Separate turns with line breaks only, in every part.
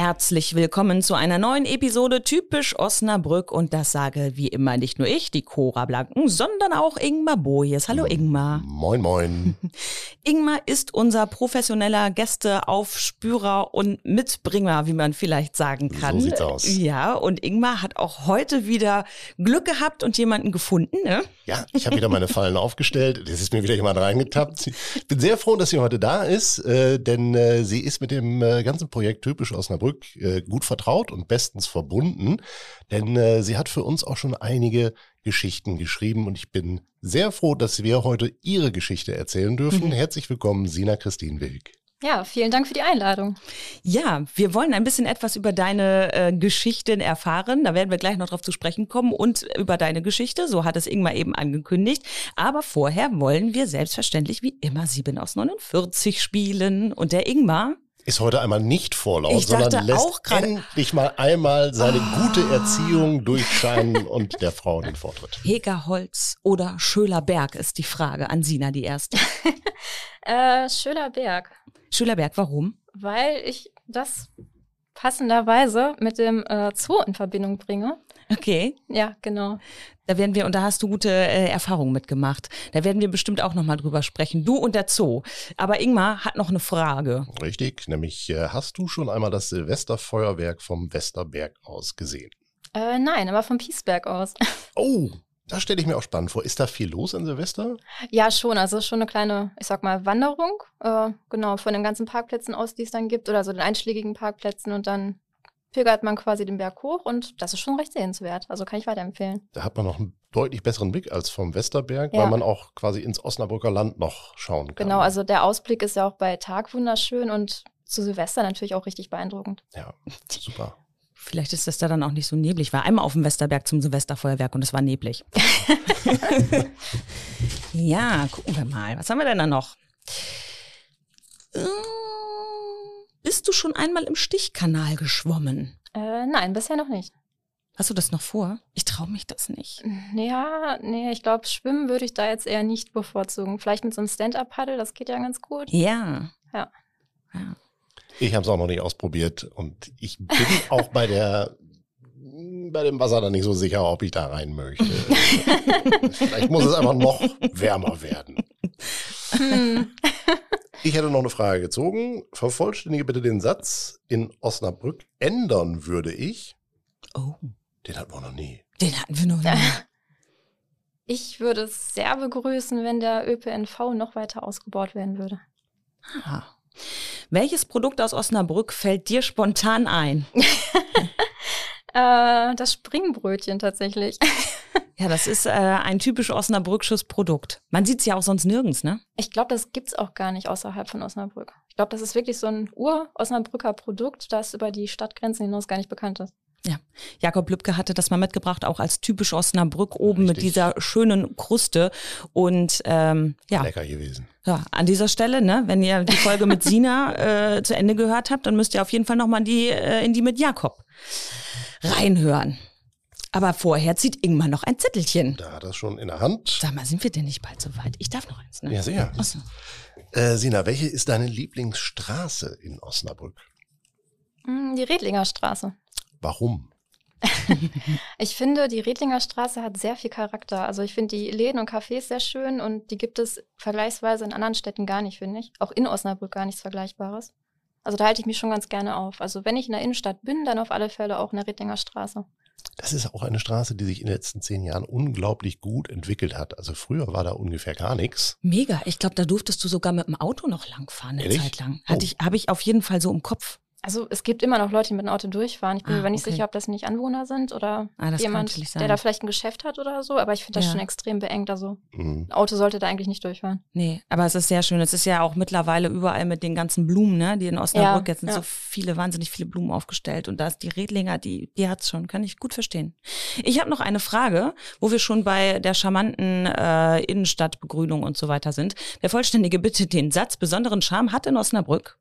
Herzlich willkommen zu einer neuen Episode Typisch Osnabrück und das sage wie immer nicht nur ich, die Cora Blanken, sondern auch Ingmar Bojes. Hallo Ingmar.
Moin, moin.
Ingmar ist unser professioneller Gästeaufspürer und Mitbringer, wie man vielleicht sagen kann.
So sieht's aus.
Ja, und Ingmar hat auch heute wieder Glück gehabt und jemanden gefunden, ne?
Ja, ich habe wieder meine Fallen aufgestellt. Es ist mir wieder jemand reingetappt. Ich bin sehr froh, dass sie heute da ist, äh, denn äh, sie ist mit dem äh, ganzen Projekt Typisch Osnabrück äh, gut vertraut und bestens verbunden, denn äh, sie hat für uns auch schon einige Geschichten geschrieben und ich bin sehr froh, dass wir heute ihre Geschichte erzählen dürfen.
Mhm.
Herzlich willkommen, Sina Christine Wilk.
Ja, vielen Dank für die Einladung.
Ja, wir wollen ein bisschen etwas über deine äh, Geschichten erfahren. Da werden wir gleich noch drauf zu sprechen kommen und über deine Geschichte. So hat es Ingmar eben angekündigt. Aber vorher wollen wir selbstverständlich wie immer 7 aus 49 spielen. Und der Ingmar,
Ist heute einmal nicht vorlaut, sondern lässt endlich mal einmal seine gute Erziehung durchscheinen und der Frau den Vortritt.
Hegerholz oder Schölerberg ist die Frage an Sina, die erste.
Äh, Schöler Berg,
Schölerberg, warum?
weil ich das passenderweise mit dem äh, Zoo in Verbindung bringe.
Okay,
Ja, genau.
da werden wir, und da hast du gute äh, Erfahrungen mitgemacht. Da werden wir bestimmt auch nochmal drüber sprechen. Du und der Zoo. Aber Ingmar hat noch eine Frage.
Richtig, nämlich äh, hast du schon einmal das Silvesterfeuerwerk vom Westerberg aus gesehen?
Äh, nein, aber vom Piesberg aus.
Oh, das stelle ich mir auch spannend vor. Ist da viel los an Silvester?
ja, schon. Also schon eine kleine, ich sag mal, Wanderung. Äh, genau, von den ganzen Parkplätzen aus, die es dann gibt, oder so den einschlägigen Parkplätzen und dann pilgert man quasi den Berg hoch und das ist schon recht sehenswert. Also kann ich weiterempfehlen.
Da hat man noch einen deutlich besseren Blick als vom Westerberg,
Ja.
weil man auch quasi ins Osnabrücker Land noch schauen kann.
Genau, also der Ausblick ist ja auch bei Tag wunderschön und zu Silvester natürlich auch richtig beeindruckend.
Ja, super.
Vielleicht ist das da dann auch nicht so neblig. Ich war einmal auf dem Westerberg zum Silvesterfeuerwerk und es war neblig. ja, gucken wir mal. Was haben wir denn da noch? Äh, Bist du schon einmal im Stichkanal geschwommen?
Äh, nein, bisher noch nicht.
Hast du das noch vor? Ich traue mich das nicht.
Ja, nee, ich glaube, Schwimmen würde ich da jetzt eher nicht bevorzugen. Vielleicht mit so einem Stand-Up-Paddle, das geht ja ganz gut.
Ja.
Ja.
ja.
Ich habe es auch noch nicht ausprobiert und ich bin auch bei der bei dem Wasser dann nicht so sicher, ob ich da rein möchte. Vielleicht muss es einfach noch wärmer werden.
Hm.
Ich hätte noch eine Frage gezogen. Vervollständige bitte den Satz. In Osnabrück ändern würde ich.
Oh,
Den hatten wir noch nie.
den hatten wir noch nie.
Ich würde es sehr begrüßen, wenn der ÖPNV noch weiter ausgebaut werden würde.
Ah. Welches Produkt aus Osnabrück fällt dir spontan ein?
Äh, das Springbrötchen tatsächlich.
Ja, das ist äh, ein typisch osnabrücksches Produkt. Man sieht es ja auch sonst nirgends, ne?
Ich glaube, das gibt's auch gar nicht außerhalb von Osnabrück. Ich glaube, das ist wirklich so ein Ur-Osnabrücker Produkt, das über die Stadtgrenzen hinaus gar nicht bekannt ist.
Ja. Jakob Lübke hatte das mal mitgebracht, auch als typisch Osnabrück oben mit
Richtig.
dieser schönen Kruste. Und ähm, ja,
Lecker gewesen.
ja, an dieser Stelle, ne, wenn ihr die Folge mit Sina äh, zu Ende gehört habt, dann müsst ihr auf jeden Fall nochmal die, äh, in die mit Jakob reinhören. Aber vorher zieht Ingmar noch ein Zettelchen.
Da hat er schon in der Hand.
Sag mal, sind wir denn nicht bald so weit? Ich darf noch eins, ne?
Ja, sehr.
Achso.
Äh, Sina, welche ist deine Lieblingsstraße in Osnabrück?
Hm, Die Redlinger Straße.
Warum?
Ich finde, die Redlinger Straße hat sehr viel Charakter. Also ich finde die Läden und Cafés sehr schön und die gibt es vergleichsweise in anderen Städten gar nicht, finde ich. Auch in Osnabrück gar nichts Vergleichbares. Also da halte ich mich schon ganz gerne auf. Also wenn ich in der Innenstadt bin, dann auf alle Fälle auch in der Redlinger Straße.
Das ist auch eine Straße, die sich in den letzten zehn Jahren unglaublich gut entwickelt hat. Also früher war da ungefähr gar nichts.
Mega. Ich glaube, da durftest du sogar mit dem Auto noch langfahren eine
Ehrlich?
Zeit lang.
Oh.
Ich, habe ich auf jeden Fall so im Kopf.
Also es gibt immer noch Leute, die mit dem Auto durchfahren. Ich bin
Ah,
mir aber nicht
okay.
sicher, ob das nicht Anwohner sind oder
Ah,
jemand, der da vielleicht ein Geschäft hat oder so. Aber ich finde das
Ja.
schon extrem beengt. Also
Mhm.
ein Auto sollte da eigentlich nicht durchfahren.
Nee, aber es ist sehr schön. Es ist ja auch mittlerweile überall mit den ganzen Blumen, ne? Die in Osnabrück
Ja,
jetzt sind
ja.
so viele, wahnsinnig viele Blumen aufgestellt. Und da ist die Redlinger, die, die hat's schon. Kann ich gut verstehen. Ich habe noch eine Frage, wo wir schon bei der charmanten äh, Innenstadtbegrünung und so weiter sind. Der Vollständige bitte den Satz, besonderen Charme hat in Osnabrück.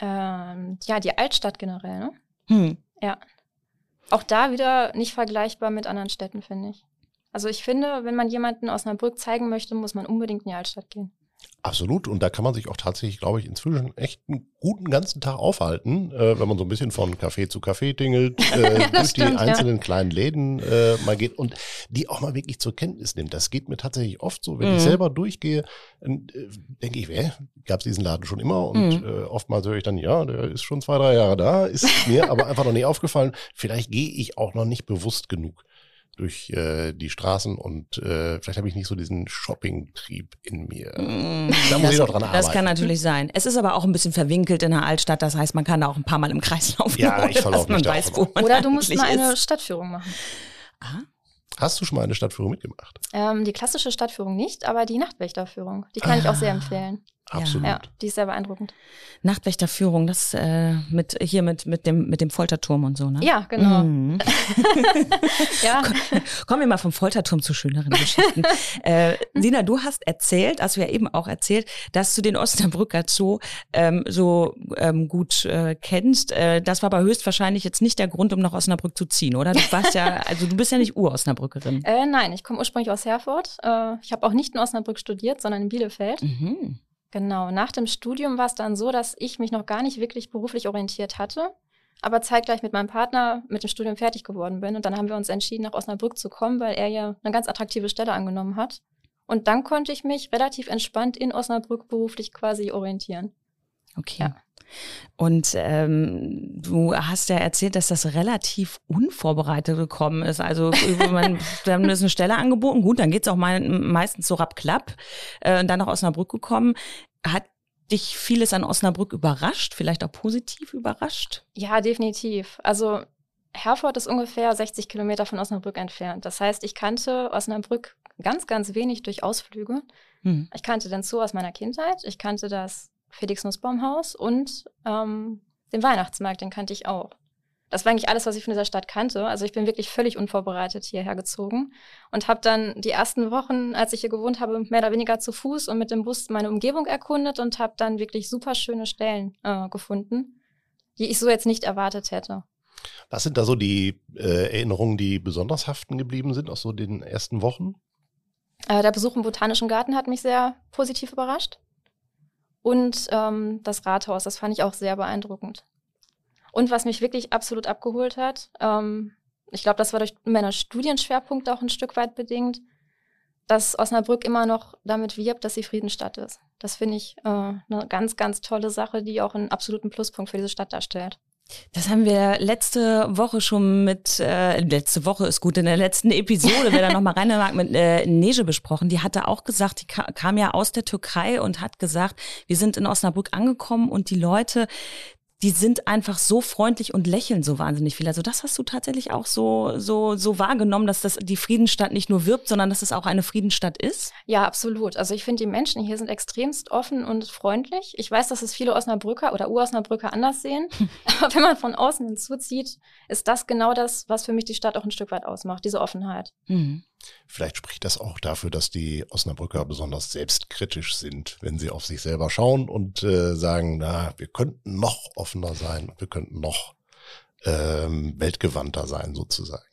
Ähm, ja, die Altstadt generell, ne?
Hm.
Ja. Auch da wieder nicht vergleichbar mit anderen Städten, finde ich. Also ich finde, wenn man jemanden aus Osnabrück zeigen möchte, muss man unbedingt in die Altstadt gehen.
Absolut. Und da kann man sich auch tatsächlich, glaube ich, inzwischen echt einen guten ganzen Tag aufhalten, äh, wenn man so ein bisschen von Café zu Café tingelt, äh, durch
stimmt,
die einzelnen
ja.
kleinen Läden äh, mal geht und die auch mal wirklich zur Kenntnis nimmt. Das geht mir tatsächlich oft so, wenn
Mhm.
ich selber durchgehe, äh, denke ich, wer gab es diesen Laden schon immer? Und
Mhm.
äh, oftmals höre ich dann, ja, der ist schon zwei, drei Jahre da, ist mir aber einfach noch nie aufgefallen. Vielleicht gehe ich auch noch nicht bewusst genug durch äh, die Straßen und äh, vielleicht habe ich nicht so diesen Shopping-Trieb in mir.
Mm,
Da muss
das,
ich noch dran
Das
arbeiten.
kann natürlich sein. Es ist aber auch ein bisschen verwinkelt in der Altstadt. Das heißt, man kann da auch ein paar Mal im Kreis laufen,
Ja, ich
dass man weiß,
auch
wo man
Oder du musst mal eine
ist.
Stadtführung machen.
Ah,
Hast du schon mal eine Stadtführung mitgemacht?
Ähm, die klassische Stadtführung nicht, aber die Nachtwächterführung, die kann ich auch sehr
Ah.
empfehlen.
Absolut.
Ja, die ist sehr beeindruckend.
Nachtwächterführung, das äh, mit hier mit mit dem mit dem Folterturm und so, ne?
Ja, genau.
Mhm.
Ja.
Kommen wir mal vom Folterturm zu schöneren Geschichten. äh, Sina, du hast erzählt, hast du ja eben auch erzählt, dass du den Osnabrücker Zoo ähm, so ähm, gut äh, kennst. Äh, das war aber höchstwahrscheinlich jetzt nicht der Grund, um nach Osnabrück zu ziehen, oder? Du warst ja, also du bist ja nicht Ur-Osnabrückerin.
Äh, nein, ich komme ursprünglich aus Herford. Äh, ich habe auch nicht in Osnabrück studiert, sondern in Bielefeld.
Mhm.
Genau, nach dem Studium war es dann so, dass ich mich noch gar nicht wirklich beruflich orientiert hatte, aber zeitgleich mit meinem Partner mit dem Studium fertig geworden bin. Und dann haben wir uns entschieden, nach Osnabrück zu kommen, weil er ja eine ganz attraktive Stelle angenommen hat. Und dann konnte ich mich relativ entspannt in Osnabrück beruflich quasi orientieren.
Okay.
Ja.
Und ähm, du hast ja erzählt, dass das relativ unvorbereitet gekommen ist. Also man, wir haben uns eine Stelle angeboten, gut, dann geht's auch mal, meistens so rapp-klapp. Äh, und dann nach Osnabrück gekommen. Hat dich vieles an Osnabrück überrascht, vielleicht auch positiv überrascht?
Ja, definitiv. Also Herford ist ungefähr 60 Kilometer von Osnabrück entfernt. Das heißt, ich kannte Osnabrück ganz, ganz wenig durch Ausflüge.
Hm.
Ich kannte den Zoo aus meiner Kindheit, ich kannte das Felix Nussbaumhaus und ähm, den Weihnachtsmarkt, den kannte ich auch. Das war eigentlich alles, was ich von dieser Stadt kannte. Also ich bin wirklich völlig unvorbereitet hierher gezogen und habe dann die ersten Wochen, als ich hier gewohnt habe, mehr oder weniger zu Fuß und mit dem Bus meine Umgebung erkundet und habe dann wirklich super schöne Stellen äh, gefunden, die ich so jetzt nicht erwartet hätte.
Was sind da so die äh, Erinnerungen, die besonders haften geblieben sind aus so den ersten Wochen?
Äh, der Besuch im Botanischen Garten hat mich sehr positiv überrascht. Und ähm, das Rathaus, das fand ich auch sehr beeindruckend. Und was mich wirklich absolut abgeholt hat, ähm, ich glaube, das war durch meinen Studienschwerpunkt auch ein Stück weit bedingt, dass Osnabrück immer noch damit wirbt, dass sie Friedensstadt ist. Das finde ich äh, eine ganz, ganz tolle Sache, die auch einen absoluten Pluspunkt für diese Stadt darstellt.
Das haben wir letzte Woche schon mit, äh, letzte Woche ist gut, in der letzten Episode, wer da nochmal rein mag, mit äh, Neje besprochen. Die hatte auch gesagt, die ka kam ja aus der Türkei und hat gesagt, wir sind in Osnabrück angekommen und die Leute, die sind einfach so freundlich und lächeln so wahnsinnig viel. Also das hast du tatsächlich auch so, so, so wahrgenommen, dass das die Friedensstadt nicht nur wirbt, sondern dass es auch eine Friedensstadt ist?
Ja, absolut. Also ich finde, die Menschen hier sind extremst offen und freundlich. Ich weiß, dass es viele Osnabrücker oder Ur-Osnabrücker anders sehen. Aber wenn man von außen hinzuzieht, ist das genau das, was für mich die Stadt auch ein Stück weit ausmacht, diese Offenheit.
Mhm.
Vielleicht spricht das auch dafür, dass die Osnabrücker besonders selbstkritisch sind, wenn sie auf sich selber schauen und äh, sagen, na, wir könnten noch offener sein, wir könnten noch ähm, weltgewandter sein sozusagen.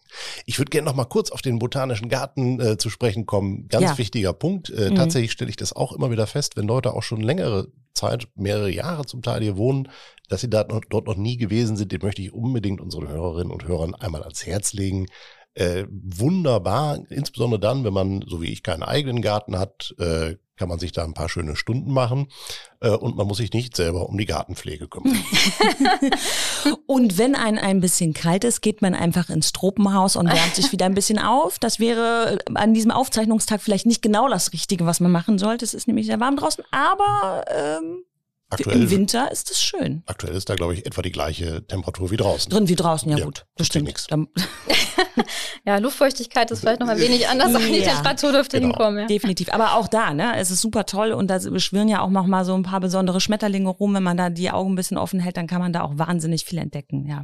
Ich würde gerne noch mal kurz auf den botanischen Garten äh, zu sprechen kommen. Ganz
Ja.
wichtiger Punkt. Äh,
Mhm.
Tatsächlich stelle ich das auch immer wieder fest, wenn Leute auch schon längere Zeit, mehrere Jahre zum Teil hier wohnen, dass sie da dort noch nie gewesen sind. Den möchte ich unbedingt unseren Hörerinnen und Hörern einmal ans Herz legen. Äh, wunderbar, insbesondere dann, wenn man, so wie ich, keinen eigenen Garten hat, äh, kann man sich da ein paar schöne Stunden machen äh, und man muss sich nicht selber um die Gartenpflege kümmern.
Und wenn ein ein bisschen kalt ist, geht man einfach ins Tropenhaus und wärmt sich wieder ein bisschen auf. Das wäre an diesem Aufzeichnungstag vielleicht nicht genau das Richtige, was man machen sollte. Es ist nämlich sehr warm draußen, aber ähm,
Aktuell,
im Winter ist es schön.
aktuell ist da, glaube ich, etwa die gleiche Temperatur wie draußen.
Drin wie draußen, ja,
Ja,
gut. stimmt.
Ja, Luftfeuchtigkeit ist vielleicht noch ein wenig anders, aber die
Ja,
Temperatur dürfte
genau.
hinkommen. Ja.
definitiv. Aber auch da, ne, es ist super toll und da beschwirren ja auch noch mal so ein paar besondere Schmetterlinge rum. Wenn man da die Augen ein bisschen offen hält, dann kann man da auch wahnsinnig viel entdecken, ja.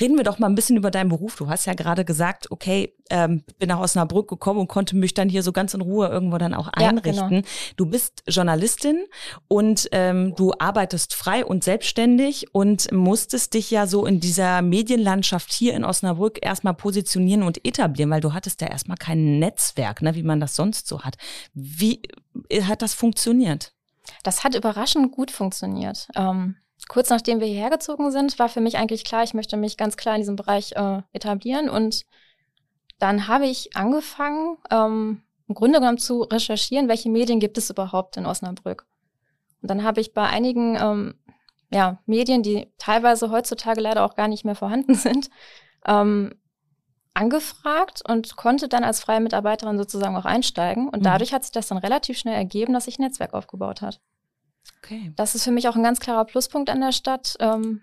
Reden wir doch mal ein bisschen über deinen Beruf. Du hast ja gerade gesagt, okay, ähm, bin nach Osnabrück gekommen und konnte mich dann hier so ganz in Ruhe irgendwo dann auch einrichten. Ja, genau. Du bist Journalistin und ähm, du arbeitest frei und selbstständig und musstest dich ja so in dieser Medienlandschaft hier in Osnabrück erstmal positionieren und etablieren, weil du hattest ja erstmal kein Netzwerk, ne, wie man das sonst so hat. Wie äh, hat das funktioniert?
Das hat überraschend gut funktioniert. Ähm, kurz nachdem wir hierher gezogen sind, war für mich eigentlich klar, ich möchte mich ganz klar in diesem Bereich äh, etablieren. Und dann habe ich angefangen, ähm, im Grunde genommen zu recherchieren, welche Medien gibt es überhaupt in Osnabrück. Und dann habe ich bei einigen ähm, ja, Medien, die teilweise heutzutage leider auch gar nicht mehr vorhanden sind, ähm, angefragt und konnte dann als freie Mitarbeiterin sozusagen auch einsteigen. Und mhm. dadurch hat sich das dann relativ schnell ergeben, dass sich ein Netzwerk aufgebaut hat. Okay. Das ist für mich auch ein ganz klarer Pluspunkt an der Stadt. Ähm,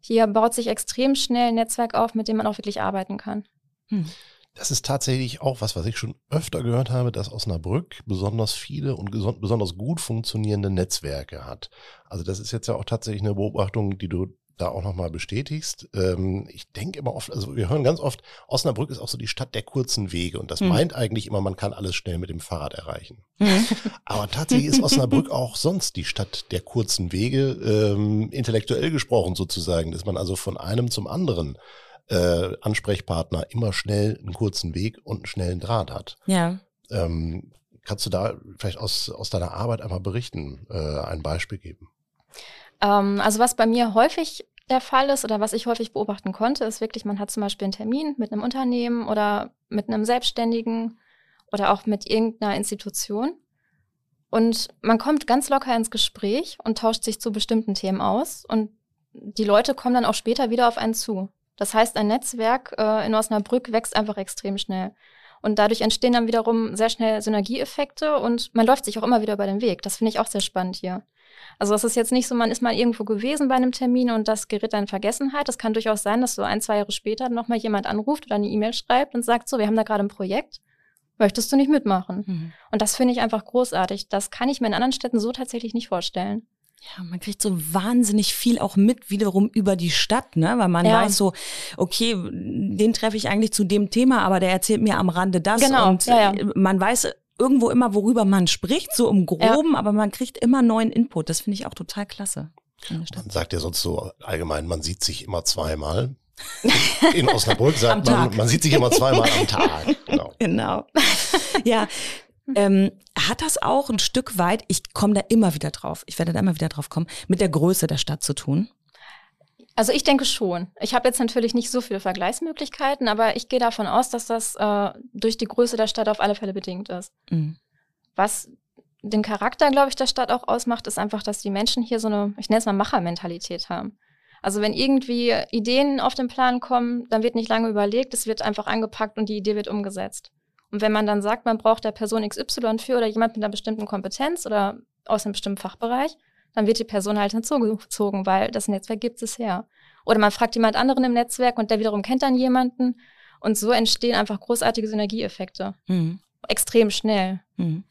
hier baut sich extrem schnell ein Netzwerk auf, mit dem man auch wirklich arbeiten kann. Hm.
Das ist tatsächlich auch was, was ich schon öfter gehört habe, dass Osnabrück besonders viele und besonders gut funktionierende Netzwerke hat. Also das ist jetzt ja auch tatsächlich eine Beobachtung, die du da auch nochmal bestätigst. Ähm, ich denke immer oft, also wir hören ganz oft, Osnabrück ist auch so die Stadt der kurzen Wege und das mhm. meint eigentlich immer, man kann alles schnell mit dem Fahrrad erreichen. Mhm. Aber tatsächlich ist Osnabrück auch sonst die Stadt der kurzen Wege, ähm, intellektuell gesprochen sozusagen, dass man also von einem zum anderen äh, Ansprechpartner immer schnell einen kurzen Weg und einen schnellen Draht hat.
Ja.
Ähm, kannst du da vielleicht aus, aus deiner Arbeit einmal berichten, äh, ein Beispiel geben?
Ähm, also was bei mir häufig der Fall ist oder was ich häufig beobachten konnte, ist wirklich, man hat zum Beispiel einen Termin mit einem Unternehmen oder mit einem Selbstständigen oder auch mit irgendeiner Institution. Und man kommt ganz locker ins Gespräch und tauscht sich zu bestimmten Themen aus. Und die Leute kommen dann auch später wieder auf einen zu. Das heißt, ein Netzwerk äh, in Osnabrück wächst einfach extrem schnell. Und dadurch entstehen dann wiederum sehr schnell Synergieeffekte und man läuft sich auch immer wieder über den Weg. Das finde ich auch sehr spannend hier. Also es ist jetzt nicht so, man ist mal irgendwo gewesen bei einem Termin und das gerät dann in Vergessenheit. Es kann durchaus sein, dass so ein, zwei Jahre später nochmal jemand anruft oder eine E-Mail schreibt und sagt, so, wir haben da gerade ein Projekt. Möchtest du nicht mitmachen? Mhm. Und das finde ich einfach großartig. Das kann ich mir in anderen Städten so tatsächlich nicht vorstellen.
Ja, man kriegt so wahnsinnig viel auch mit wiederum über die Stadt, ne? Weil man ja. weiß so, okay, den treffe ich eigentlich zu dem Thema, aber der erzählt mir am Rande das. Genau. Und ja, ja. man weiß irgendwo immer, worüber man spricht, so im Groben, ja. aber man kriegt immer neuen Input. Das finde ich auch total klasse.
Man sagt ja sonst so allgemein, man sieht sich immer zweimal. In Osnabrück sagt man, man sieht sich immer zweimal am Tag.
Genau. genau. Ja, ähm, hat das auch ein Stück weit, ich komme da immer wieder drauf, ich werde da immer wieder drauf kommen, mit der Größe der Stadt zu tun?
Also ich denke schon. Ich habe jetzt natürlich nicht so viele Vergleichsmöglichkeiten, aber ich gehe davon aus, dass das äh, durch die Größe der Stadt auf alle Fälle bedingt ist. Mhm. Was den Charakter, glaube ich, der Stadt auch ausmacht, ist einfach, dass die Menschen hier so eine, ich nenne es mal Machermentalität haben. Also wenn irgendwie Ideen auf den Plan kommen, dann wird nicht lange überlegt, es wird einfach angepackt und die Idee wird umgesetzt. Und wenn man dann sagt, man braucht der Person XY für oder jemand mit einer bestimmten Kompetenz oder aus einem bestimmten Fachbereich, dann wird die Person halt hinzugezogen, weil das Netzwerk gibt es her. Oder man fragt jemand anderen im Netzwerk und der wiederum kennt dann jemanden. Und so entstehen einfach großartige Synergieeffekte. Mhm. Extrem schnell. Mhm.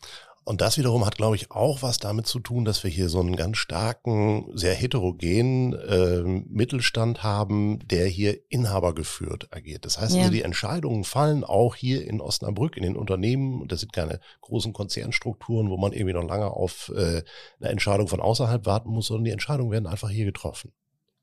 Und das wiederum hat, glaube ich, auch was damit zu tun, dass wir hier so einen ganz starken, sehr heterogenen äh, Mittelstand haben, der hier inhabergeführt agiert. Das heißt ja. also, die Entscheidungen fallen auch hier in Osnabrück in den Unternehmen. Das sind keine großen Konzernstrukturen, wo man irgendwie noch lange auf äh, eine Entscheidung von außerhalb warten muss, sondern die Entscheidungen werden einfach hier getroffen.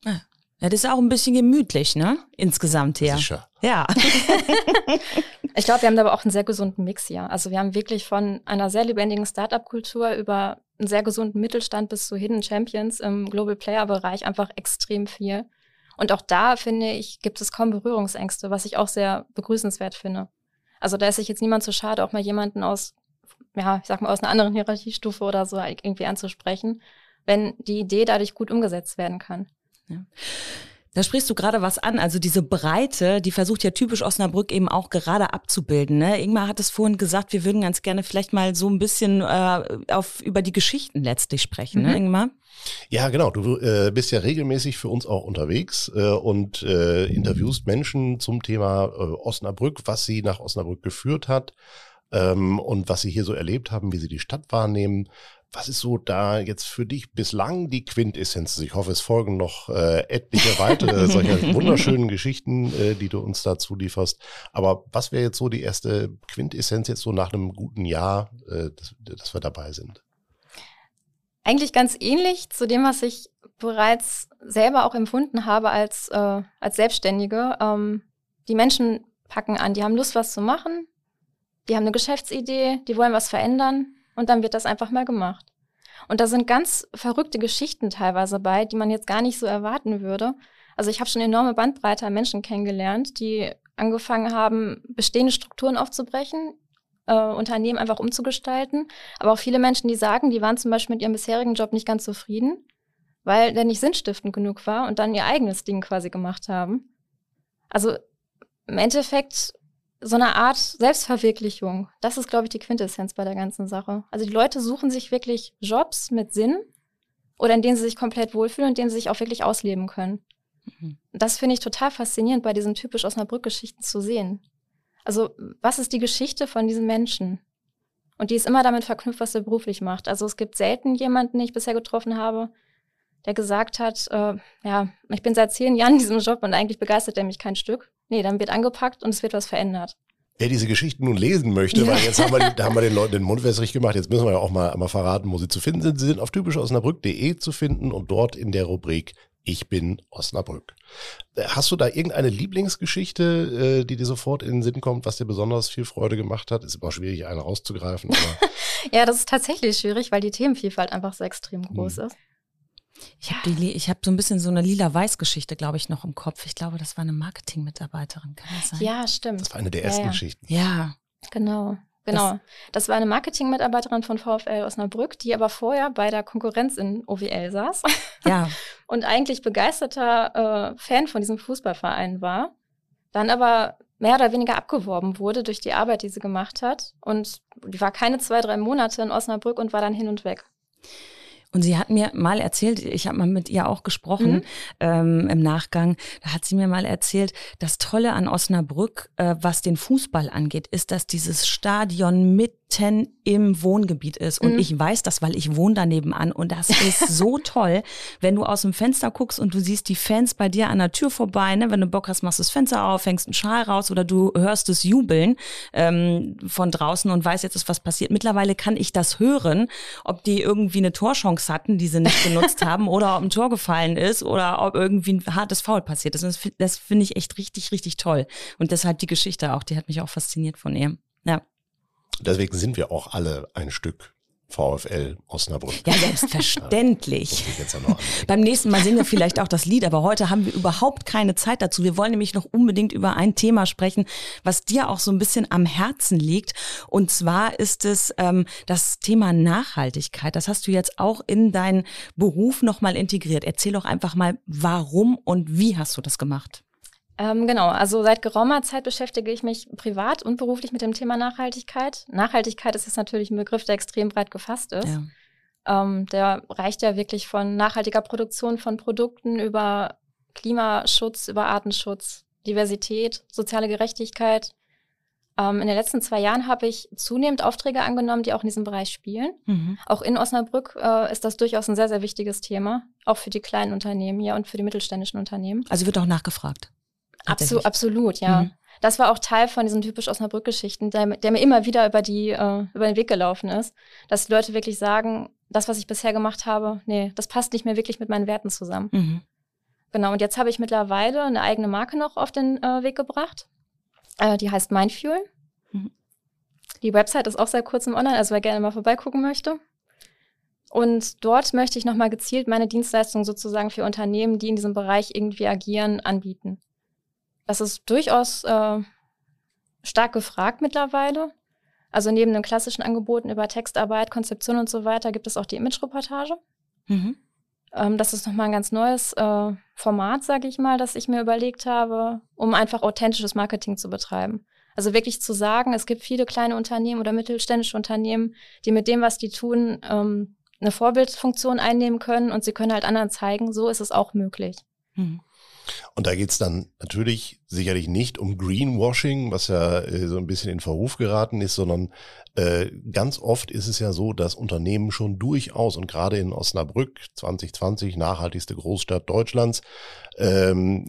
Ja. Ja, das ist auch ein bisschen gemütlich, ne? Insgesamt her.
Sicher.
Ja.
ich glaube, wir haben da aber auch einen sehr gesunden Mix hier. Also wir haben wirklich von einer sehr lebendigen Startup-Kultur über einen sehr gesunden Mittelstand bis zu Hidden Champions im Global Player-Bereich einfach extrem viel. Und auch da, finde ich, gibt es kaum Berührungsängste, was ich auch sehr begrüßenswert finde. Also da ist sich jetzt niemand zu schade, auch mal jemanden aus, ja, ich sag mal, aus einer anderen Hierarchiestufe oder so irgendwie anzusprechen, wenn die Idee dadurch gut umgesetzt werden kann. Ja.
Da sprichst du gerade was an, also diese Breite, die versucht ja typisch Osnabrück eben auch gerade abzubilden. Ne? Ingmar hat es vorhin gesagt, wir würden ganz gerne vielleicht mal so ein bisschen äh, auf über die Geschichten letztlich sprechen, ne, mhm. ne, Ingmar?
Ja, genau. Du äh, bist ja regelmäßig für uns auch unterwegs äh, und äh, interviewst Menschen zum Thema äh, Osnabrück, was sie nach Osnabrück geführt hat ähm, und was sie hier so erlebt haben, wie sie die Stadt wahrnehmen. Was ist so da jetzt für dich bislang die Quintessenz? Ich hoffe, es folgen noch äh, etliche weitere solcher wunderschönen Geschichten, äh, die du uns dazu lieferst. Aber was wäre jetzt so die erste Quintessenz jetzt so nach einem guten Jahr, äh, dass, dass wir dabei sind?
Eigentlich ganz ähnlich zu dem, was ich bereits selber auch empfunden habe als, äh, als Selbstständige. Ähm, die Menschen packen an, die haben Lust, was zu machen, die haben eine Geschäftsidee, die wollen was verändern und dann wird das einfach mal gemacht. Und da sind ganz verrückte Geschichten teilweise bei, die man jetzt gar nicht so erwarten würde. Also ich habe schon enorme Bandbreite an Menschen kennengelernt, die angefangen haben, bestehende Strukturen aufzubrechen, äh, Unternehmen einfach umzugestalten. Aber auch viele Menschen, die sagen, die waren zum Beispiel mit ihrem bisherigen Job nicht ganz zufrieden, weil der nicht sinnstiftend genug war und dann ihr eigenes Ding quasi gemacht haben. Also im Endeffekt so eine Art Selbstverwirklichung. Das ist, glaube ich, die Quintessenz bei der ganzen Sache. Also die Leute suchen sich wirklich Jobs mit Sinn oder in denen sie sich komplett wohlfühlen und in denen sie sich auch wirklich ausleben können. Mhm. Das finde ich total faszinierend bei diesen typisch Osnabrück-Geschichten zu sehen. Also was ist die Geschichte von diesen Menschen? Und die ist immer damit verknüpft, was er beruflich macht. Also es gibt selten jemanden, den ich bisher getroffen habe, der gesagt hat, äh, ja, ich bin seit zehn Jahren in diesem Job und eigentlich begeistert er mich kein Stück. Nee, dann wird angepackt und es wird was verändert.
Wer diese Geschichten nun lesen möchte, weil jetzt haben wir, da haben wir den Leuten den Mund wässrig gemacht, jetzt müssen wir ja auch mal, mal verraten, wo sie zu finden sind. Sie sind auf typischosnabrück.de zu finden und dort in der Rubrik Ich bin Osnabrück. Hast du da irgendeine Lieblingsgeschichte, äh, die dir sofort in den Sinn kommt, was dir besonders viel Freude gemacht hat? Ist immer schwierig, eine rauszugreifen.
ja, das ist tatsächlich schwierig, weil die Themenvielfalt einfach so extrem groß hm. ist.
Ich habe ich habe so ein bisschen so eine lila-weiß-Geschichte, glaube ich, noch im Kopf. Ich glaube, das war eine Marketing-Mitarbeiterin, kann das sein?
Ja, stimmt.
Das war eine der ersten
ja, ja.
Geschichten.
Ja.
Genau. Genau. Das, das war eine Marketing-Mitarbeiterin von VfL Osnabrück, die aber vorher bei der Konkurrenz in OWL saß.
Ja.
und eigentlich begeisterter äh, Fan von diesem Fußballverein war. Dann aber mehr oder weniger abgeworben wurde durch die Arbeit, die sie gemacht hat. Und die war keine zwei, drei Monate in Osnabrück und war dann hin und weg.
Und sie hat mir mal erzählt, ich habe mal mit ihr auch gesprochen mhm. ähm, im Nachgang, da hat sie mir mal erzählt, das Tolle an Osnabrück, äh, was den Fußball angeht, ist, dass dieses Stadion mit mitten im Wohngebiet ist. Und mhm. ich weiß das, weil ich wohne daneben an. Und das ist so toll, wenn du aus dem Fenster guckst und du siehst die Fans bei dir an der Tür vorbei. Ne? Wenn du Bock hast, machst du das Fenster auf, hängst einen Schal raus oder du hörst es jubeln ähm, von draußen und weißt jetzt ist was passiert. Mittlerweile kann ich das hören, ob die irgendwie eine Torchance hatten, die sie nicht genutzt haben, oder ob ein Tor gefallen ist oder ob irgendwie ein hartes Foul passiert ist. Das, das finde ich echt richtig, richtig toll. Und deshalb die Geschichte auch, die hat mich auch fasziniert von ihr. Ja.
Deswegen sind wir auch alle ein Stück VfL Osnabrück.
Ja, selbstverständlich. Ja, Beim nächsten Mal singen wir vielleicht auch das Lied, aber heute haben wir überhaupt keine Zeit dazu. Wir wollen nämlich noch unbedingt über ein Thema sprechen, was dir auch so ein bisschen am Herzen liegt. Und zwar ist es ähm, das Thema Nachhaltigkeit. Das hast du jetzt auch in deinen Beruf nochmal integriert. Erzähl doch einfach mal, warum und wie hast du das gemacht?
Ähm, genau, also seit geraumer Zeit beschäftige ich mich privat und beruflich mit dem Thema Nachhaltigkeit. Nachhaltigkeit ist jetzt natürlich ein Begriff, der extrem breit gefasst ist. Ja. Ähm, der reicht ja wirklich von nachhaltiger Produktion von Produkten über Klimaschutz, über Artenschutz, Diversität, soziale Gerechtigkeit. Ähm, in den letzten zwei Jahren habe ich zunehmend Aufträge angenommen, die auch in diesem Bereich spielen. Mhm. Auch in Osnabrück äh, ist das durchaus ein sehr, sehr wichtiges Thema, auch für die kleinen Unternehmen hier und für die mittelständischen Unternehmen.
Also wird auch nachgefragt.
Absu absolut, ja. Mhm. Das war auch Teil von diesen typisch Osnabrück-Geschichten, der, der, mir immer wieder über, die, äh, über den Weg gelaufen ist, dass Leute wirklich sagen, das, was ich bisher gemacht habe, nee, das passt nicht mehr wirklich mit meinen Werten zusammen. Mhm. Genau, und jetzt habe ich mittlerweile eine eigene Marke noch auf den äh, Weg gebracht. Äh, die heißt Mindfuel. Mhm. Die Website ist auch seit kurzem online, also wer gerne mal vorbeigucken möchte. Und dort möchte ich nochmal gezielt meine Dienstleistungen sozusagen für Unternehmen, die in diesem Bereich irgendwie agieren, anbieten. Das ist durchaus äh, stark gefragt mittlerweile. Also neben den klassischen Angeboten über Textarbeit, Konzeption und so weiter gibt es auch die Image-Reportage. Mhm. Ähm, das ist nochmal ein ganz neues äh, Format, sage ich mal, das ich mir überlegt habe, um einfach authentisches Marketing zu betreiben. Also wirklich zu sagen, es gibt viele kleine Unternehmen oder mittelständische Unternehmen, die mit dem, was die tun, ähm, eine Vorbildfunktion einnehmen können und sie können halt anderen zeigen, so ist es auch möglich. Mhm.
Und da geht's dann natürlich sicherlich nicht um Greenwashing, was ja äh, so ein bisschen in Verruf geraten ist, sondern äh, ganz oft ist es ja so, dass Unternehmen schon durchaus und gerade in Osnabrück 2020 nachhaltigste Großstadt Deutschlands ähm,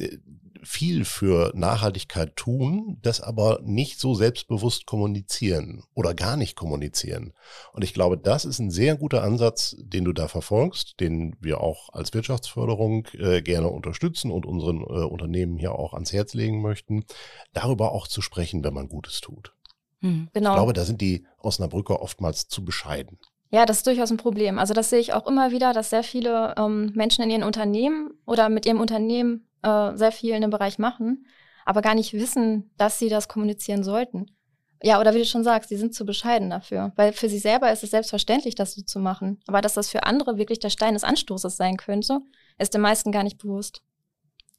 viel für Nachhaltigkeit tun, das aber nicht so selbstbewusst kommunizieren oder gar nicht kommunizieren. Und ich glaube, das ist ein sehr guter Ansatz, den du da verfolgst, den wir auch als Wirtschaftsförderung äh, gerne unterstützen und unseren äh, Unternehmen hier auch ans Herz legen möchten, darüber auch zu sprechen, wenn man Gutes tut.
Mhm, genau.
Ich glaube, da sind die Osnabrücker oftmals zu bescheiden.
Ja, das ist durchaus ein Problem. Also das sehe ich auch immer wieder, dass sehr viele ähm, Menschen in ihren Unternehmen oder mit ihrem Unternehmen äh, sehr viel in dem Bereich machen, aber gar nicht wissen, dass sie das kommunizieren sollten. Ja, oder wie du schon sagst, die sind zu bescheiden dafür. Weil für sie selber ist es selbstverständlich, das so zu machen. Aber dass das für andere wirklich der Stein des Anstoßes sein könnte, ist den meisten gar nicht bewusst.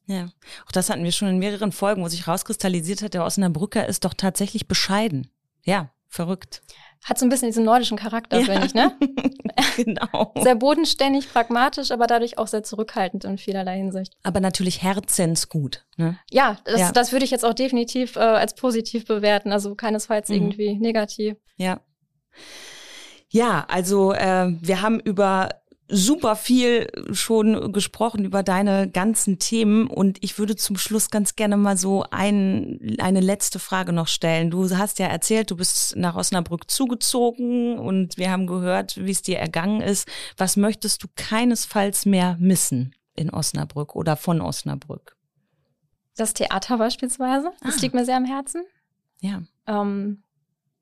Ja, auch das hatten wir schon in mehreren Folgen, wo sich rauskristallisiert hat, der Osnabrücker ist doch tatsächlich bescheiden. Ja, verrückt.
Hat so ein bisschen diesen nordischen Charakter, ja. finde ich, ne? genau. Sehr bodenständig, pragmatisch, aber dadurch auch sehr zurückhaltend in vielerlei Hinsicht.
Aber natürlich herzensgut. Ne?
Ja, das, ja. das würde ich jetzt auch definitiv äh, als positiv bewerten, also keinesfalls mhm. irgendwie negativ.
Ja. Ja, also äh, wir haben über super viel schon gesprochen über deine ganzen Themen und ich würde zum Schluss ganz gerne mal so ein, eine letzte Frage noch stellen. Du hast ja erzählt, du bist nach Osnabrück zugezogen und wir haben gehört, wie es dir ergangen ist. Was möchtest du keinesfalls mehr missen in Osnabrück oder von Osnabrück?
Das Theater beispielsweise. Das ah. liegt mir sehr am Herzen.
Ja.
Ähm,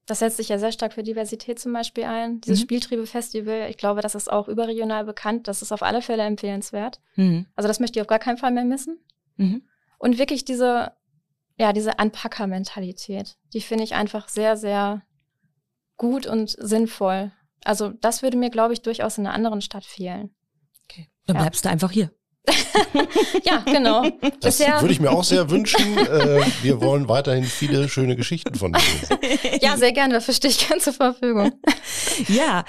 das setzt sich ja sehr stark für Diversität zum Beispiel ein. Dieses mhm. Spieltriebe-Festival, ich glaube, das ist auch überregional bekannt. Das ist auf alle Fälle empfehlenswert. Mhm. Also das möchte ich auf gar keinen Fall mehr missen. Mhm. Und wirklich diese, ja, diese Anpacker-Mentalität, die finde ich einfach sehr, sehr gut und sinnvoll. Also das würde mir, glaube ich, durchaus in einer anderen Stadt fehlen.
Okay. Dann ja. bleibst du einfach hier.
Ja, genau.
Das Bisher würde ich mir auch sehr wünschen. Äh, wir wollen weiterhin viele schöne Geschichten von dir
Ja, sehr gerne. Dafür stehe ich gern zur Verfügung.
ja,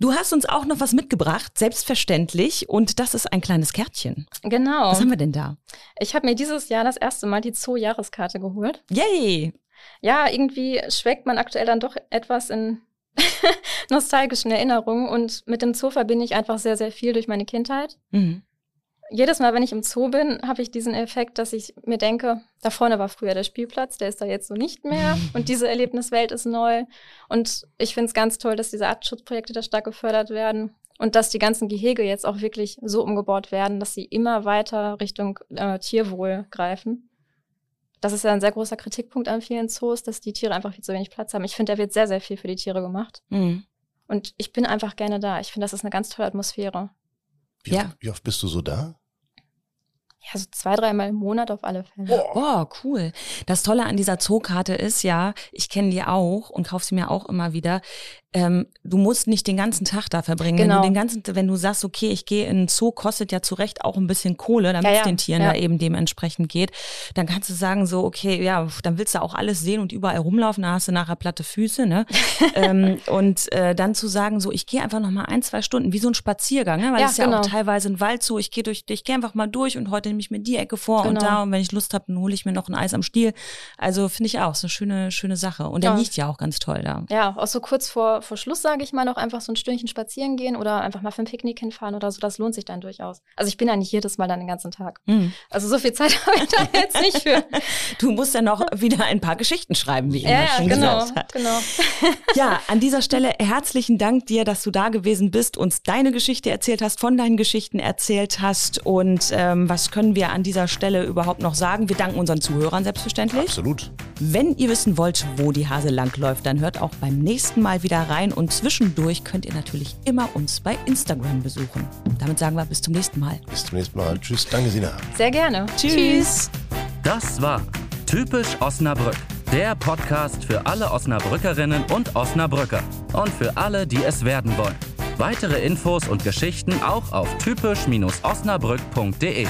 du hast uns auch noch was mitgebracht, selbstverständlich. Und das ist ein kleines Kärtchen.
Genau.
Was haben wir denn da?
Ich habe mir dieses Jahr das erste Mal die Zoo-Jahreskarte geholt.
Yay!
Ja, irgendwie schweckt man aktuell dann doch etwas in nostalgischen Erinnerungen. Und mit dem Zoo verbinde ich einfach sehr, sehr viel durch meine Kindheit. Mhm jedes Mal, wenn ich im Zoo bin, habe ich diesen Effekt, dass ich mir denke, da vorne war früher der Spielplatz, der ist da jetzt so nicht mehr und diese Erlebniswelt ist neu. Und ich finde es ganz toll, dass diese Artenschutzprojekte da stark gefördert werden und dass die ganzen Gehege jetzt auch wirklich so umgebaut werden, dass sie immer weiter Richtung äh, Tierwohl greifen. Das ist ja ein sehr großer Kritikpunkt an vielen Zoos, dass die Tiere einfach viel zu wenig Platz haben. Ich finde, da wird sehr, sehr viel für die Tiere gemacht. Mhm. Und ich bin einfach gerne da. Ich finde, das ist eine ganz tolle Atmosphäre.
Wie, ja. oft, wie oft bist du so da?
Ja, so zwei, dreimal im Monat auf alle Fälle.
Oh, cool. Das Tolle an dieser Zookarte ist ja, ich kenne die auch und kaufe sie mir auch immer wieder ähm, du musst nicht den ganzen Tag da verbringen. Genau. Wenn du genau. den ganzen, wenn du sagst, okay, ich gehe in den Zoo, kostet ja zu Recht auch ein bisschen Kohle, damit ja, es den Tieren ja. da eben dementsprechend geht, dann kannst du sagen so, okay, ja, dann willst du auch alles sehen und überall rumlaufen, da hast du nachher platte Füße, ne? ähm, und äh, dann zu sagen so, ich gehe einfach noch mal ein, zwei Stunden, wie so ein Spaziergang, ne? weil es ist ja genau. auch teilweise ein Wald so, ich gehe durch, ich gehe einfach mal durch und heute nehme ich mir die Ecke vor genau. und da und wenn ich Lust habe, dann hole ich mir noch ein Eis am Stiel. Also finde ich auch, so eine schöne, schöne Sache. Und der liegt ja auch ganz toll da.
Ja, auch so kurz vor vor, Schluss, sage ich mal, noch einfach so ein Stündchen spazieren gehen oder einfach mal für ein Picknick hinfahren oder so. Das lohnt sich dann durchaus. Also ich bin ja nicht jedes Mal dann den ganzen Tag. Mhm. Also so viel Zeit habe ich da jetzt nicht für.
Du musst ja noch wieder ein paar Geschichten schreiben, wie Ina
ja,
schon
genau,
gesagt hat.
Genau.
Ja, an dieser Stelle herzlichen Dank dir, dass du da gewesen bist, uns deine Geschichte erzählt hast, von deinen Geschichten erzählt hast. Und ähm, was können wir an dieser Stelle überhaupt noch sagen? Wir danken unseren Zuhörern selbstverständlich.
Absolut.
Wenn ihr wissen wollt, wo die Hase langläuft, dann hört auch beim nächsten Mal wieder rein und zwischendurch könnt ihr natürlich immer uns bei Instagram besuchen. Damit sagen wir bis zum nächsten Mal.
Bis zum nächsten Mal. Tschüss. Danke, Sina.
Sehr gerne.
Tschüss. Tschüss.
Das war Typisch Osnabrück. Der Podcast für alle Osnabrückerinnen und Osnabrücker. Und für alle, die es werden wollen. Weitere Infos und Geschichten auch auf typisch-osnabrück.de.